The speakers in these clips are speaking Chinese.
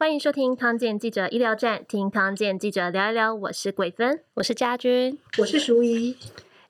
欢迎收听康健记者医疗站，听康健记者聊一聊。我是桂芬，我是家君，我是淑仪。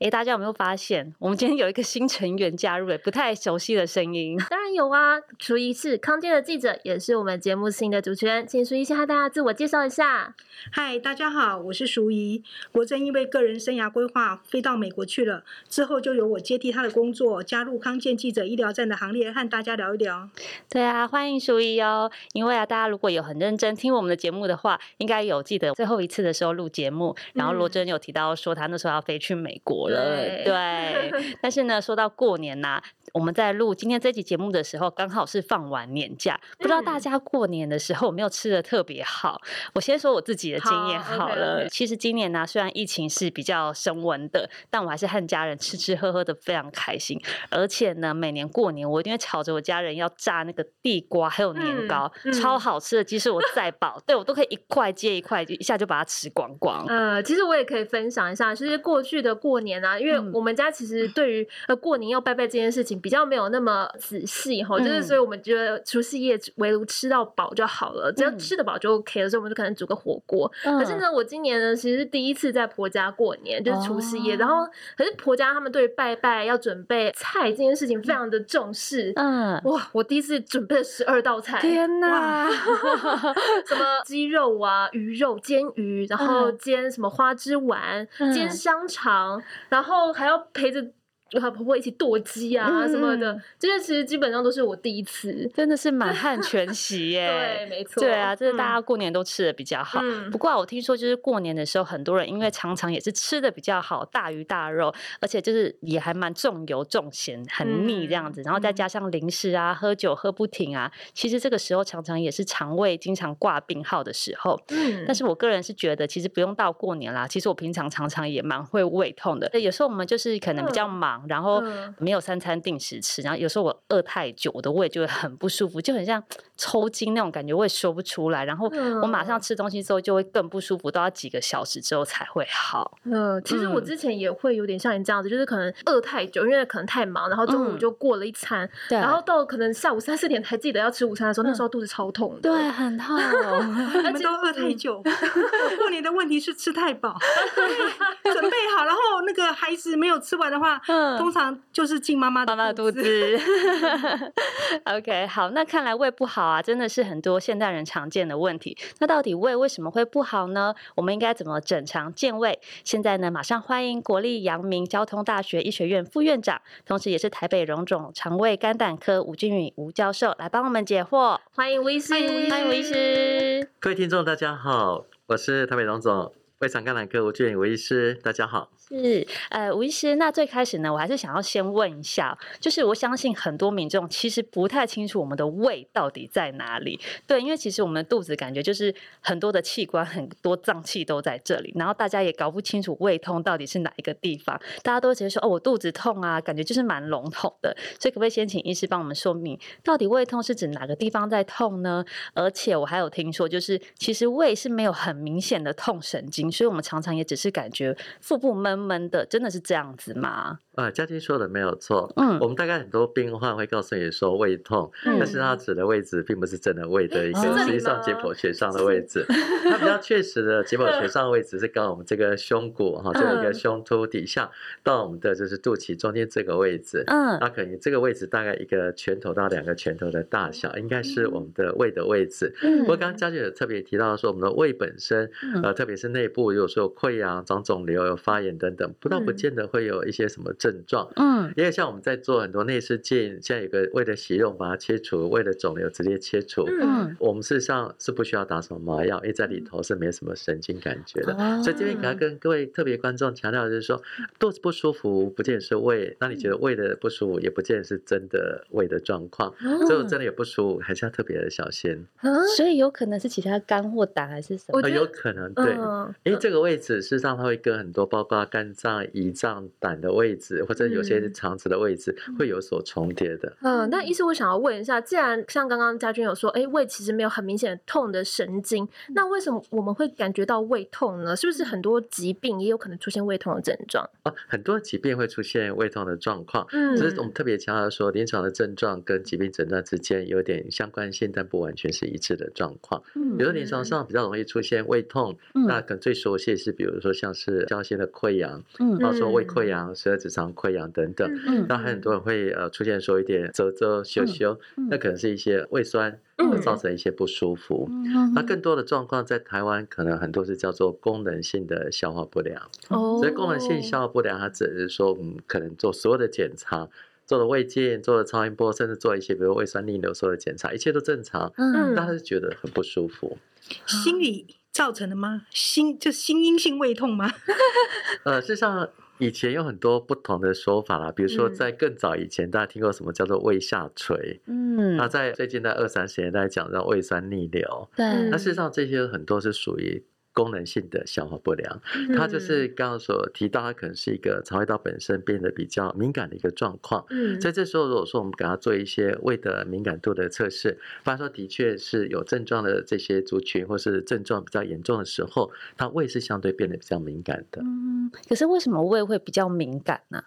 哎，大家有没有发现，我们今天有一个新成员加入了，不太熟悉的声音？当然有啊，淑仪是康健的记者，也是我们节目新的主持人，请淑仪先和大家自我介绍一下。嗨，大家好，我是淑仪。国珍因为个人生涯规划飞到美国去了，之后就由我接替他的工作，加入康健记者医疗站的行列，和大家聊一聊。对啊，欢迎淑仪哦。因为啊，大家如果有很认真听我们的节目的话，应该有记得最后一次的时候录节目，然后罗珍有提到说他那时候要飞去美国。对，对，但是呢，说到过年呐、啊，我们在录今天这期节目的时候，刚好是放完年假，不知道大家过年的时候有没有吃的特别好？我先说我自己的经验好了。好 okay, okay. 其实今年呢、啊，虽然疫情是比较升温的，但我还是和家人吃吃喝喝的非常开心。而且呢，每年过年我一定会吵着我家人要炸那个地瓜还有年糕，嗯、超好吃的。即使我再饱，对我都可以一块接一块，一下就把它吃光光。呃，其实我也可以分享一下，其实过去的过年啊，因为我们家其实对于呃过年要拜拜这件事情比较没有那么仔细哈，就是所以我们觉得除夕夜围炉吃到饱就好了，只要吃得饱就 OK 了，所以我们就可能煮个火锅。可是呢，我今年呢其实是第一次在婆家过年，就是除夕夜，然后可是婆家他们对于拜拜要准备菜这件事情非常的重视。嗯，哇，我第一次准备了十二道菜，天哪，什么鸡肉啊、鱼肉煎鱼，然后煎什么花枝丸、煎香肠，然后。还要陪着。就和婆婆一起剁鸡啊什么的，这些其实基本上都是我第一次，真的是满汉全席 耶。对，没错。对啊，这是大家过年都吃的比较好。不过我听说，就是过年的时候，很多人因为常常也是吃的比较好，大鱼大肉，而且就是也还蛮重油重咸，很腻这样子。然后再加上零食啊，喝酒喝不停啊，其实这个时候常常也是肠胃经常挂病号的时候。嗯。但是我个人是觉得，其实不用到过年啦，其实我平常常常也蛮会胃痛的。有时候我们就是可能比较忙。然后没有三餐定时吃，然后有时候我饿太久，我的胃就会很不舒服，就很像 抽筋那种感觉，我也说不出来。然后我马上吃东西之后就会更不舒服，都要几个小时之后才会好。嗯，其实我之前也会有点像你这样子，就是可能饿太久，因为可能太忙，然后中午就过了一餐，然后到可能下午三四点才记得要吃午餐的时候，那时候肚子超痛，对，很痛。你们都饿太久，过年的问题是吃太饱，准备好，然后那个孩子没有吃完的话，通常。就是进妈妈妈妈的肚子。OK，好，那看来胃不好啊，真的是很多现代人常见的问题。那到底胃为什么会不好呢？我们应该怎么整肠健胃？现在呢，马上欢迎国立阳明交通大学医学院副院长，同时也是台北荣总肠胃肝胆科吴俊宇吴教授来帮我们解惑。欢迎吴医师，欢迎吴医师。各位听众，大家好，我是台北荣总胃肠肝胆科吴君宇吴医师，大家好。是，呃，吴医师，那最开始呢，我还是想要先问一下，就是我相信很多民众其实不太清楚我们的胃到底在哪里。对，因为其实我们的肚子感觉就是很多的器官、很多脏器都在这里，然后大家也搞不清楚胃痛到底是哪一个地方，大家都直接说哦，我肚子痛啊，感觉就是蛮笼统的。所以可不可以先请医师帮我们说明，到底胃痛是指哪个地方在痛呢？而且我还有听说，就是其实胃是没有很明显的痛神经，所以我们常常也只是感觉腹部闷。闷的，真的是这样子吗？啊，佳琪说的没有错。嗯，我们大概很多病患会告诉你说胃痛，嗯、但是他指的位置并不是真的胃的一个，实际上解剖学上的位置。它比较确实的解剖学上的位置是刚我们这个胸骨哈，就一个胸突底下到我们的就是肚脐中间这个位置。嗯，那可能这个位置大概一个拳头到两个拳头的大小，应该是我们的胃的位置。嗯，不过刚刚家军有特别提到说，我们的胃本身，呃，特别是内部，如果说有溃疡、长肿瘤、有发炎等等，不到不见得会有一些什么症状。嗯，因为像我们在做很多内视镜，现在有个胃的息肉，把它切除，胃的肿瘤直接切除。嗯，我们事实上是不需要打什么麻药，因为在里头是没什么神经感觉的。所以这边给他跟各位特别观众强调就是说，肚子不舒服不见得是胃，那你觉得胃的不舒服也不见得是真的胃的状况。所以真的也不舒服，还是要特别的小心。所以有可能是其他肝或胆还是什么？有可能对，因为这个位置事实上它会跟很多包括肝脏、胰脏、胆的位置。置，或者有些肠子的位置会有所重叠的。嗯，那医师，我想要问一下，既然像刚刚家军有说，哎，胃其实没有很明显的痛的神经，那为什么我们会感觉到胃痛呢？是不是很多疾病也有可能出现胃痛的症状？哦，很多疾病会出现胃痛的状况，嗯，只是我们特别强调说，临床的症状跟疾病诊断之间有点相关性，但不完全是一致的状况。嗯，比如临床上比较容易出现胃痛，嗯、那可能最熟悉是，比如说像是胶性的溃疡，嗯，然后说胃溃疡、十二指肠溃疡等等，嗯，那还很多人会呃出现说一点啧啧羞羞，那可能是一些胃酸会造成一些不舒服。嗯，那更多的状况在台湾可能很多是叫做功能性的消化不良。哦，所以功能性消化不良，它指的是说，嗯，可能做所有的检查。做了胃镜，做了超音波，甚至做一些比如胃酸逆流所有的检查，一切都正常，嗯，但是觉得很不舒服。心理造成的吗？心就心因性胃痛吗？呃，事实上以前有很多不同的说法啦，比如说在更早以前，大家听过什么叫做胃下垂？嗯，那在最近在二三十年代讲到胃酸逆流，对，那事实上这些很多是属于。功能性的消化不良，它就是刚刚所提到，它可能是一个肠胃道本身变得比较敏感的一个状况。嗯，在这时候，如果说我们给它做一些胃的敏感度的测试，发现说的确是有症状的这些族群，或是症状比较严重的时候，它胃是相对变得比较敏感的。嗯，可是为什么胃会比较敏感呢？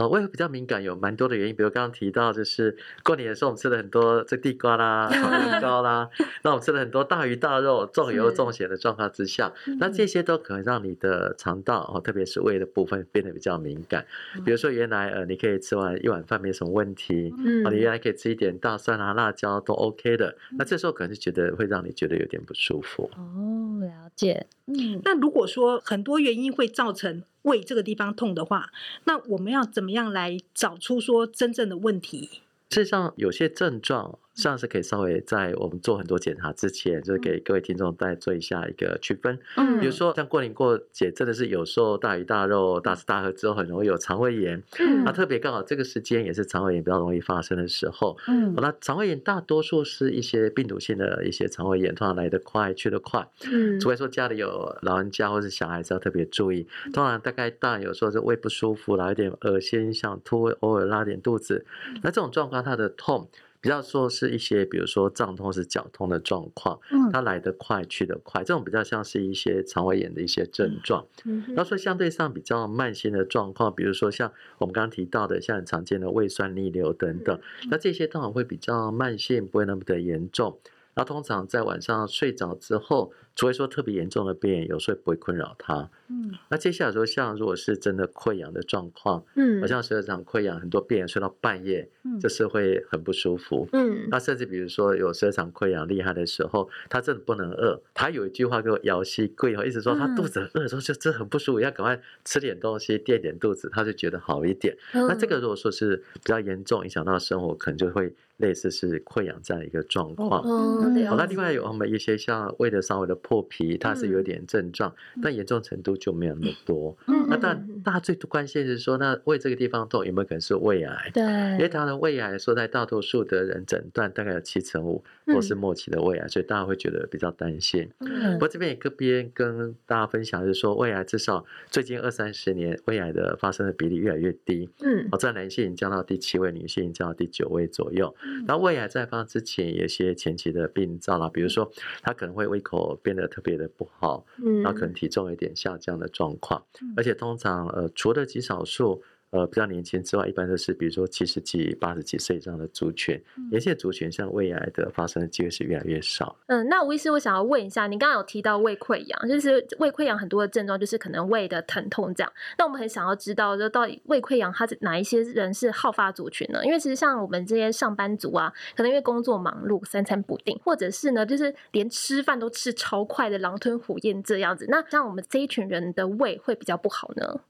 呃，胃会比较敏感，有蛮多的原因，比如刚刚提到，就是过年的时候我们吃了很多这地瓜啦、炒年糕啦，那我们吃了很多大鱼大肉、重油重咸的状况之下，那这些都可能让你的肠道哦，特别是胃的部分变得比较敏感。比如说原来呃，你可以吃完一碗饭没什么问题，嗯，你原来可以吃一点大蒜啊、辣椒都 OK 的，那这时候可能就觉得会让你觉得有点不舒服。哦，了解。嗯，那如果说很多原因会造成。胃这个地方痛的话，那我们要怎么样来找出说真正的问题？事实上，有些症状。像是可以稍微在我们做很多检查之前，就是给各位听众再做一下一个区分。嗯，比如说像过年过节，真的是有时候大鱼大肉、大吃大喝之后，很容易有肠胃炎。嗯，那特别刚好这个时间也是肠胃炎比较容易发生的时候。嗯，那肠胃炎大多数是一些病毒性的一些肠胃炎，通常来得快去得快。嗯，除非说家里有老人家或是小孩子要特别注意。通常大概大人有时候是胃不舒服，然后有点恶心、想吐，偶尔拉点肚子。那这种状况，它的痛。比较说是一些，比如说胀痛是绞痛的状况，它来得快去得快，这种比较像是一些肠胃炎的一些症状。然后说相对上比较慢性的状况，比如说像我们刚刚提到的，像很常见的胃酸逆流等等，那这些通常会比较慢性，不会那么的严重。那通常在晚上睡着之后，除非说特别严重的病人，有时候不会困扰他。嗯，那接下来说，像如果是真的溃疡的状况，嗯，好像十二指肠溃疡，很多病人睡到半夜，嗯，就是会很不舒服。嗯，那甚至比如说有十二指肠溃疡厉害的时候，他真的不能饿。他有一句话给我摇膝跪，后，一直说他肚子饿的时候就真的很不舒服，要赶快吃点东西垫点肚子，他就觉得好一点。那这个如果说是比较严重，影响到生活，可能就会类似是溃疡这样一个状况。哦，好，那另外有我们一些像胃的稍微的破皮，它是有点症状，但严重程度就没有那么多。嗯，那但大家最关心的是说，那胃这个地方痛有没有可能是胃癌？对，因为他的胃癌说在大多数的人诊断大概有七成五都是末期的胃癌，所以大家会觉得比较担心。嗯，不过这边也个别跟大家分享，就是说胃癌至少最近二三十年胃癌的发生的比例越来越低。嗯，哦，在男性降到第七位，女性降到第九位左右。然后胃癌在发生之前有些前期的病灶啦，比如说他可能会胃口变得特别的不好，嗯，然后可能体重有点下降的状况，而且通常呃，除了极少数。呃，比较年轻之外，一般都是比如说七十几、八十几岁这样的族群，年轻的族群像胃癌的发生的机会是越来越少。嗯，那吴医师，我想要问一下，你刚刚有提到胃溃疡，就是胃溃疡很多的症状就是可能胃的疼痛这样。那我们很想要知道，就到底胃溃疡它是哪一些人是好发族群呢？因为其实像我们这些上班族啊，可能因为工作忙碌，三餐不定，或者是呢，就是连吃饭都吃超快的狼吞虎咽这样子。那像我们这一群人的胃会比较不好呢？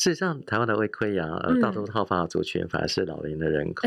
事实上，台湾的胃溃疡，呃，大多数好发的族群反而是老龄的人口，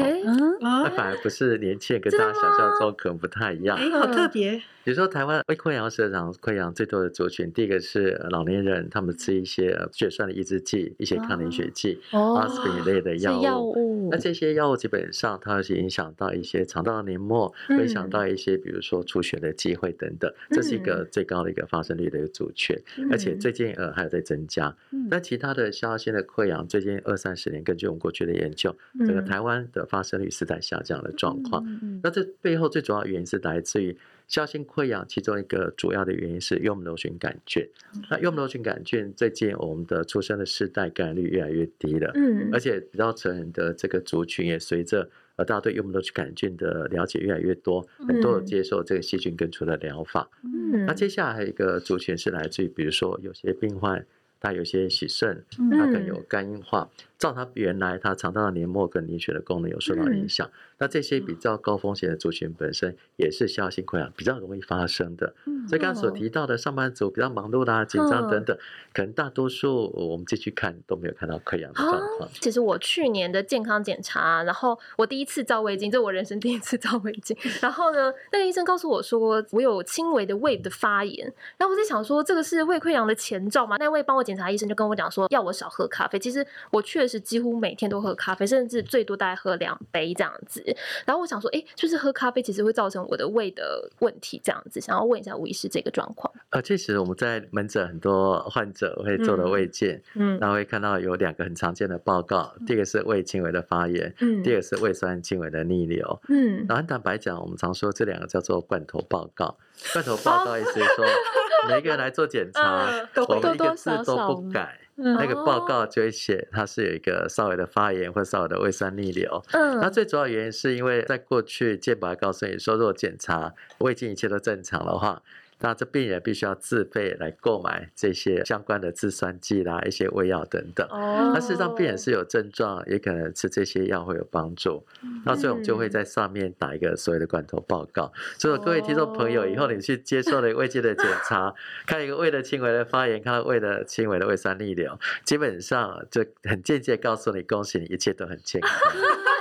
那反而不是年轻人，跟大家想象中可能不太一样。哎，好特别。比如说，台湾胃溃疡、十二指肠溃疡最多的族群，第一个是老年人，他们吃一些血栓的抑制剂、一些抗凝血剂、阿司匹林类的药物。那这些药物基本上它会影响到一些肠道的黏膜，会影响到一些比如说出血的机会等等。这是一个最高的一个发生率的一个族群，而且最近呃还有在增加。那其他的像。性的溃疡最近二三十年，根据我们过去的研究，整个台湾的发生率是在下降的状况。那这背后最主要原因是来自于酵性溃疡，其中一个主要的原因是幽门螺旋杆菌。那幽门螺旋杆菌最近我们的出生的世代感染率越来越低了，而且比较成人的这个族群也随着。而大家对幽门螺旋杆菌的了解越来越多，很多人接受这个细菌根除的疗法。嗯，那接下来还有一个族群是来自于，比如说有些病患，他有些洗肾，它可能有肝硬化。照他原来他肠道的黏膜跟凝血的功能有受到影响，那这些比较高风险的族群本身也是消化性溃疡比较容易发生的。嗯所以刚刚所提到的上班族比较忙碌啦、紧张等等，可能大多数我们继续看都没有看到溃疡的状况。其实我去年的健康检查，然后我第一次照胃镜，这是我人生第一次照胃镜。然后呢，那个医生告诉我说我有轻微的胃的发炎，然后我在想说这个是胃溃疡的前兆吗？那位帮我检查医生就跟我讲说要我少喝咖啡。其实我确实。是几乎每天都喝咖啡，甚至最多大概喝两杯这样子。然后我想说，哎，就是喝咖啡其实会造成我的胃的问题这样子。想要问一下吴医师这个状况。呃，确实我们在门诊很多患者会做的胃镜，嗯，然后会看到有两个很常见的报告，嗯、第一个是胃轻微的发炎，嗯，第二个是胃酸轻微的逆流，嗯。然后坦白讲，我们常说这两个叫做罐头报告。罐头报告意思是说，每一个人来做检查，嗯、我们一个字都不改。那个报告就会写，它是有一个稍微的发炎或稍微的胃酸逆流。嗯，那最主要原因是因为在过去健保还告诉你说，如果检查胃镜一切都正常的话。那这病人必须要自费来购买这些相关的制酸剂啦，一些胃药等等。哦。那事实上，病人是有症状，也可能吃这些药会有帮助。那所以我们就会在上面打一个所谓的罐头报告。所以各位听众朋友，以后你去接受了胃镜的检查，看一个胃的轻微的发炎，看到胃的轻微的胃酸逆流，基本上就很间接告诉你，恭喜你，一切都很健康。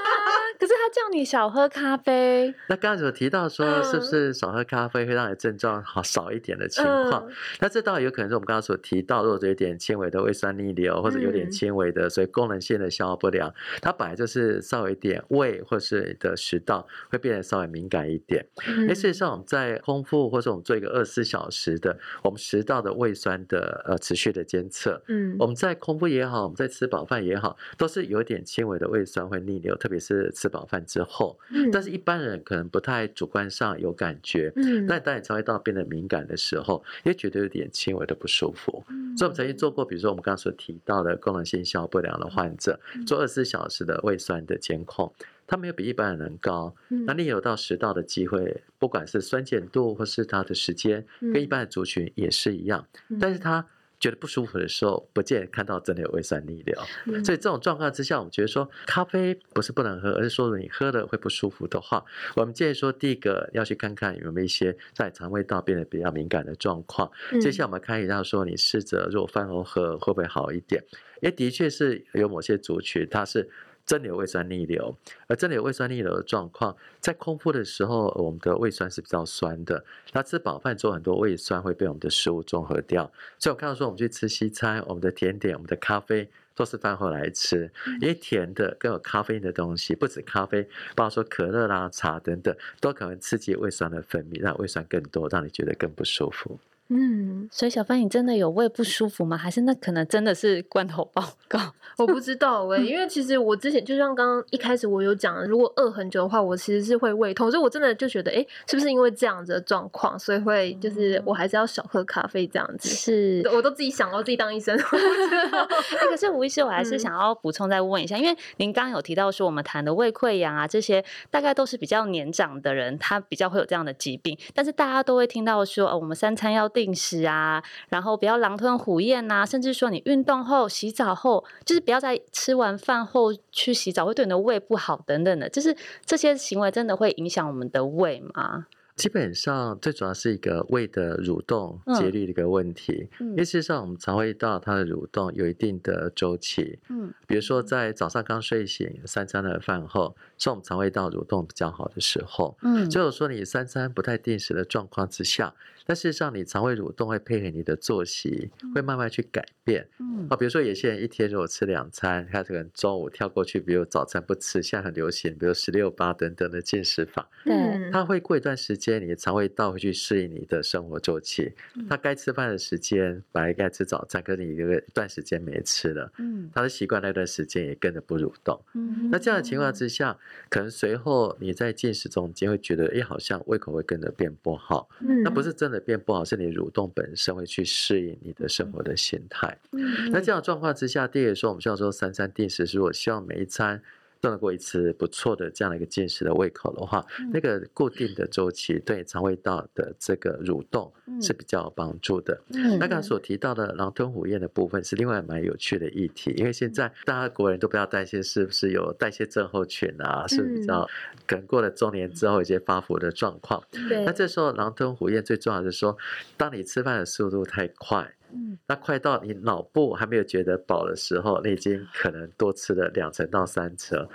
叫你少喝咖啡，那刚才有提到说，是不是少喝咖啡会让你症状好少一点的情况？嗯、那这倒有可能是我们刚刚所提到，如果有点轻微的胃酸逆流，或者有点轻微的所以功能性的消化不良，它本来就是稍微一点胃或是的食道会变得稍微敏感一点。嗯、事实上，我们在空腹或者我们做一个二十四小时的我们食道的胃酸的呃持续的监测，嗯，我们在空腹也好，我们在吃饱饭也好，都是有点轻微的胃酸会逆流，特别是吃。饱饭之后，但是一般人可能不太主观上有感觉，嗯，但当你肠胃道变得敏感的时候，也觉得有点轻微的不舒服。嗯、所以，我们曾经做过，比如说我们刚刚所提到的功能性消化不良的患者，做二十四小时的胃酸的监控，他没有比一般人高，那你有到食道的机会，不管是酸碱度或是它的时间，跟一般的族群也是一样，但是它。觉得不舒服的时候，不见看到真的有胃酸逆流，嗯、所以这种状况之下，我们觉得说咖啡不是不能喝，而是说你喝了会不舒服的话，我们建议说第一个要去看看有没有一些在肠胃道变得比较敏感的状况。嗯、接下来我们看一下说你试着如果饭后喝会不会好一点？也的确是有某些族群它是。真的有胃酸逆流，而真的有胃酸逆流的状况，在空腹的时候，我们的胃酸是比较酸的。那吃饱饭之后，很多胃酸会被我们的食物中和掉。所以我看到说，我们去吃西餐，我们的甜点、我们的咖啡，都是饭后来吃。因为甜的跟有咖啡因的东西，不止咖啡，包括说可乐啦、茶等等，都可能刺激胃酸的分泌，让胃酸更多，让你觉得更不舒服。嗯，所以小帆，你真的有胃不舒服吗？还是那可能真的是罐头报告？我不知道哎、欸，因为其实我之前就像刚刚一开始我有讲，如果饿很久的话，我其实是会胃痛，所以我真的就觉得，哎、欸，是不是因为这样子的状况，所以会就是我还是要少喝咖啡这样子？是，我都自己想到自己当医生。可是吴医师，我还是想要补充再问一下，因为您刚刚有提到说，我们谈的胃溃疡啊，这些大概都是比较年长的人，他比较会有这样的疾病，但是大家都会听到说，哦，我们三餐要定时啊，然后不要狼吞虎咽呐，甚至说你运动后、洗澡后，就是不要在吃完饭后去洗澡，会对你的胃不好等等的，就是这些行为真的会影响我们的胃吗？基本上最主要是一个胃的蠕动节律的一个问题，嗯、因为事实上我们肠胃道它的蠕动有一定的周期，嗯，比如说在早上刚睡醒，三餐的饭后，是我们肠胃道蠕动比较好的时候，嗯，就是说你三餐不太定时的状况之下。但事实上，你肠胃蠕动会配合你的作息，会慢慢去改变。嗯，啊，比如说有些人一天如果吃两餐，他可能中午跳过去，比如早餐不吃，现在很流行，比如十六八等等的进食法。对，他会过一段时间，你的肠胃道会去适应你的生活周期。他该吃饭的时间，本来该吃早餐，可是你一个一段时间没吃了，嗯，他的习惯那段时间也跟着不蠕动。嗯，那这样的情况之下，可能随后你在进食中间会觉得，哎，好像胃口会跟着变不好。嗯，那不是真的变不好，是你蠕动本身会去适应你的生活的心态。嗯，那这样状况之下，第二个说，我们需要说三餐定时，是我希望每一餐。动过一次不错的这样的一个进食的胃口的话，嗯、那个固定的周期对肠胃道的这个蠕动是比较有帮助的。嗯、那刚才所提到的狼吞虎咽的部分是另外蛮有趣的议题，因为现在大家国人都不要担心是不是有代谢症候群啊，嗯、是比较可能过了中年之后有些发福的状况。对那这时候狼吞虎咽最重要的是说，当你吃饭的速度太快。嗯，那快到你脑部还没有觉得饱的时候，你已经可能多吃了两成到三成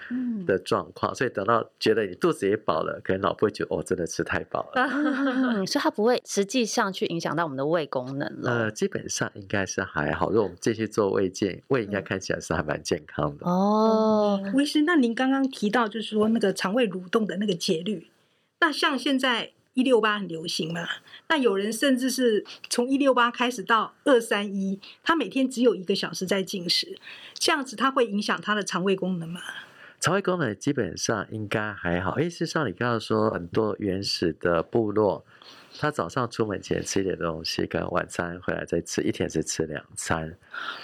的状况，嗯、所以等到觉得你肚子也饱了，可能脑部会觉得哦，真的吃太饱了。嗯、所以它不会实际上去影响到我们的胃功能了。呃，基本上应该是还好。如果我们继续做胃镜，胃应该看起来是还蛮健康的。哦，吴医师，那您刚刚提到就是说那个肠胃蠕动的那个节律，那像现在。一六八很流行嘛？那有人甚至是从一六八开始到二三一，他每天只有一个小时在进食，这样子他会影响他的肠胃功能吗？肠胃功能基本上应该还好。诶，事实上你刚刚说很多原始的部落。他早上出门前吃一点东西，跟晚餐回来再吃，一天只吃两餐。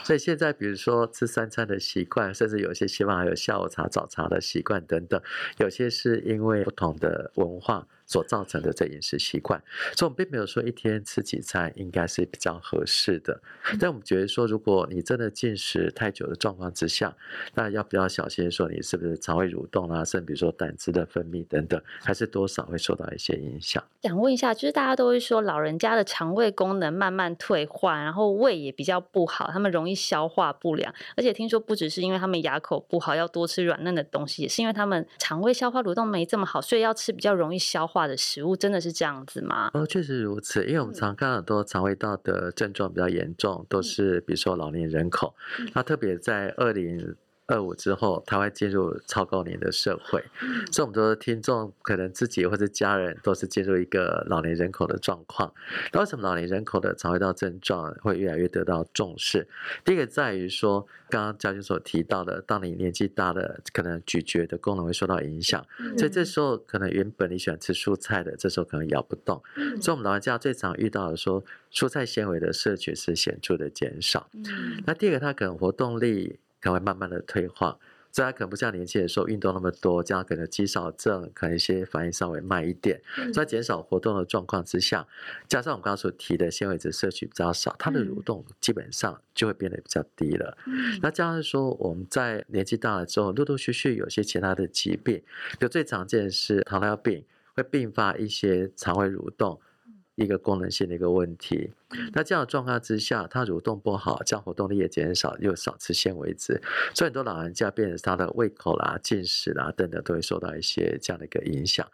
所以现在，比如说吃三餐的习惯，甚至有些希望还有下午茶、早茶的习惯等等，有些是因为不同的文化所造成的这饮食习惯。所以，我们并没有说一天吃几餐应该是比较合适的。但我们觉得说，如果你真的进食太久的状况之下，那要比较小心，说你是不是肠胃蠕动啊，甚至比如说胆汁的分泌等等，还是多少会受到一些影响。想问一下，就是大。大家都会说，老人家的肠胃功能慢慢退化，然后胃也比较不好，他们容易消化不良。而且听说不只是因为他们牙口不好，要多吃软嫩的东西，也是因为他们肠胃消化蠕动没这么好，所以要吃比较容易消化的食物。真的是这样子吗？哦，确实如此。因为我们常看到很多肠胃道的症状比较严重，都是比如说老年人口。那特别在二零。二五之后，他会进入超高龄的社会，所以我们说听众可能自己或者家人都是进入一个老年人口的状况。那为什么老年人口的肠胃道症状会越来越得到重视？第一个在于说，刚刚嘉君所提到的，当你年纪大了，可能咀嚼的功能会受到影响，所以这时候可能原本你喜欢吃蔬菜的，这时候可能咬不动。所以我们老人家最常遇到的说，蔬菜纤维的摄取是显著的减少。那第二个，他可能活动力。可能会慢慢的退化，所以他可能不像年轻的时候运动那么多，这样可能肌少症，可能一些反应稍微慢一点。嗯、所以减少活动的状况之下，加上我们刚刚所提的纤维质摄取比较少，它的蠕动基本上就会变得比较低了。嗯、那加上说我们在年纪大了之后，陆陆续续有些其他的疾病，就最常见的是糖尿病，会并发一些肠胃蠕动。一个功能性的一个问题，那这样的状况之下，他蠕动不好，这样活动力也减少，又少吃纤维质，所以很多老人家变成他的胃口啦、进食啦等等，都会受到一些这样的一个影响。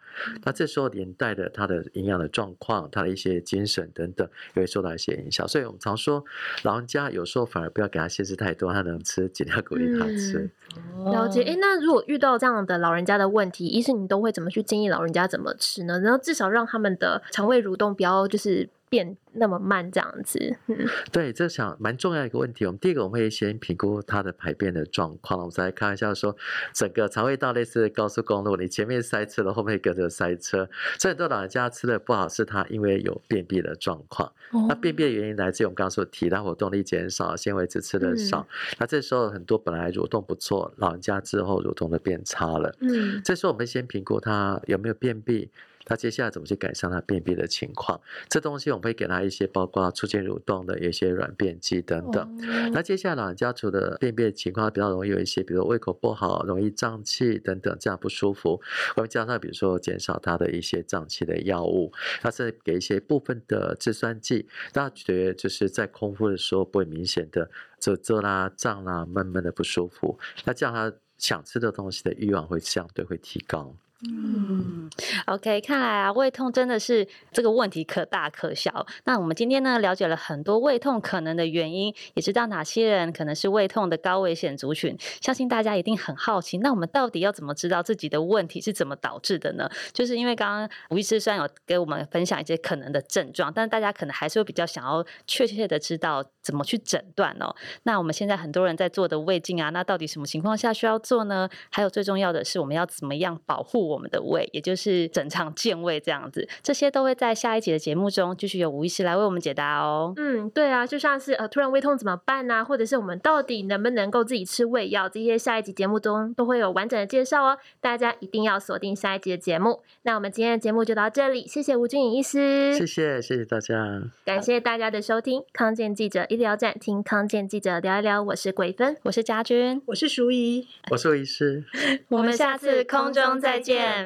那这时候连带的他的营养的状况、他的一些精神等等，也会受到一些影响。所以我们常说，老人家有时候反而不要给他限制太多，他能吃尽量鼓励他吃。嗯、了解。哎，那如果遇到这样的老人家的问题，医生你都会怎么去建议老人家怎么吃呢？然后至少让他们的肠胃蠕动比较。然后就是变那么慢这样子，嗯，对，这想蛮重要一个问题。我们第一个我们会先评估它的排便的状况。我们再来开玩笑说，整个肠胃道类似高速公路，你前面塞车了，后面跟着塞车。所以很多老人家吃的不好，是他因为有便秘的状况。哦、那便秘的原因来自于我们刚刚所提到活动力减少，纤维质吃的少。嗯、那这时候很多本来蠕动不错，老人家之后蠕动的变差了。嗯，这时候我们先评估他有没有便秘。他接下来怎么去改善他便秘的情况？这东西我们会给他一些，包括促进蠕动的一些软便剂等等。Oh. 那接下来老人家除了便秘的情况比较容易有一些，比如胃口不好、容易胀气等等这样不舒服，我们加上比如说减少他的一些胀气的药物，那甚至给一些部分的制酸剂，大家觉得就是在空腹的时候不会明显的褶皱啦、胀啦、闷闷的不舒服，那这样他想吃的东西的欲望会相对会提高。嗯，OK，看来啊，胃痛真的是这个问题可大可小。那我们今天呢，了解了很多胃痛可能的原因，也知道哪些人可能是胃痛的高危险族群。相信大家一定很好奇，那我们到底要怎么知道自己的问题是怎么导致的呢？就是因为刚刚吴医师虽然有给我们分享一些可能的症状，但大家可能还是会比较想要确切的知道怎么去诊断哦。那我们现在很多人在做的胃镜啊，那到底什么情况下需要做呢？还有最重要的是，我们要怎么样保护我们的胃，也就是整场健胃这样子，这些都会在下一集的节目中继续由吴医师来为我们解答哦。嗯，对啊，就像是呃突然胃痛怎么办呢、啊？或者是我们到底能不能够自己吃胃药？这些下一集节目中都会有完整的介绍哦，大家一定要锁定下一集的节目。那我们今天的节目就到这里，谢谢吴君颖医师，谢谢谢谢大家，感谢大家的收听，康健记者医疗站，听康健记者聊一聊，我是桂芬，我是家军，我是淑仪，我是吴医师，我们下次空中再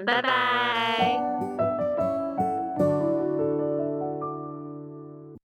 拜拜。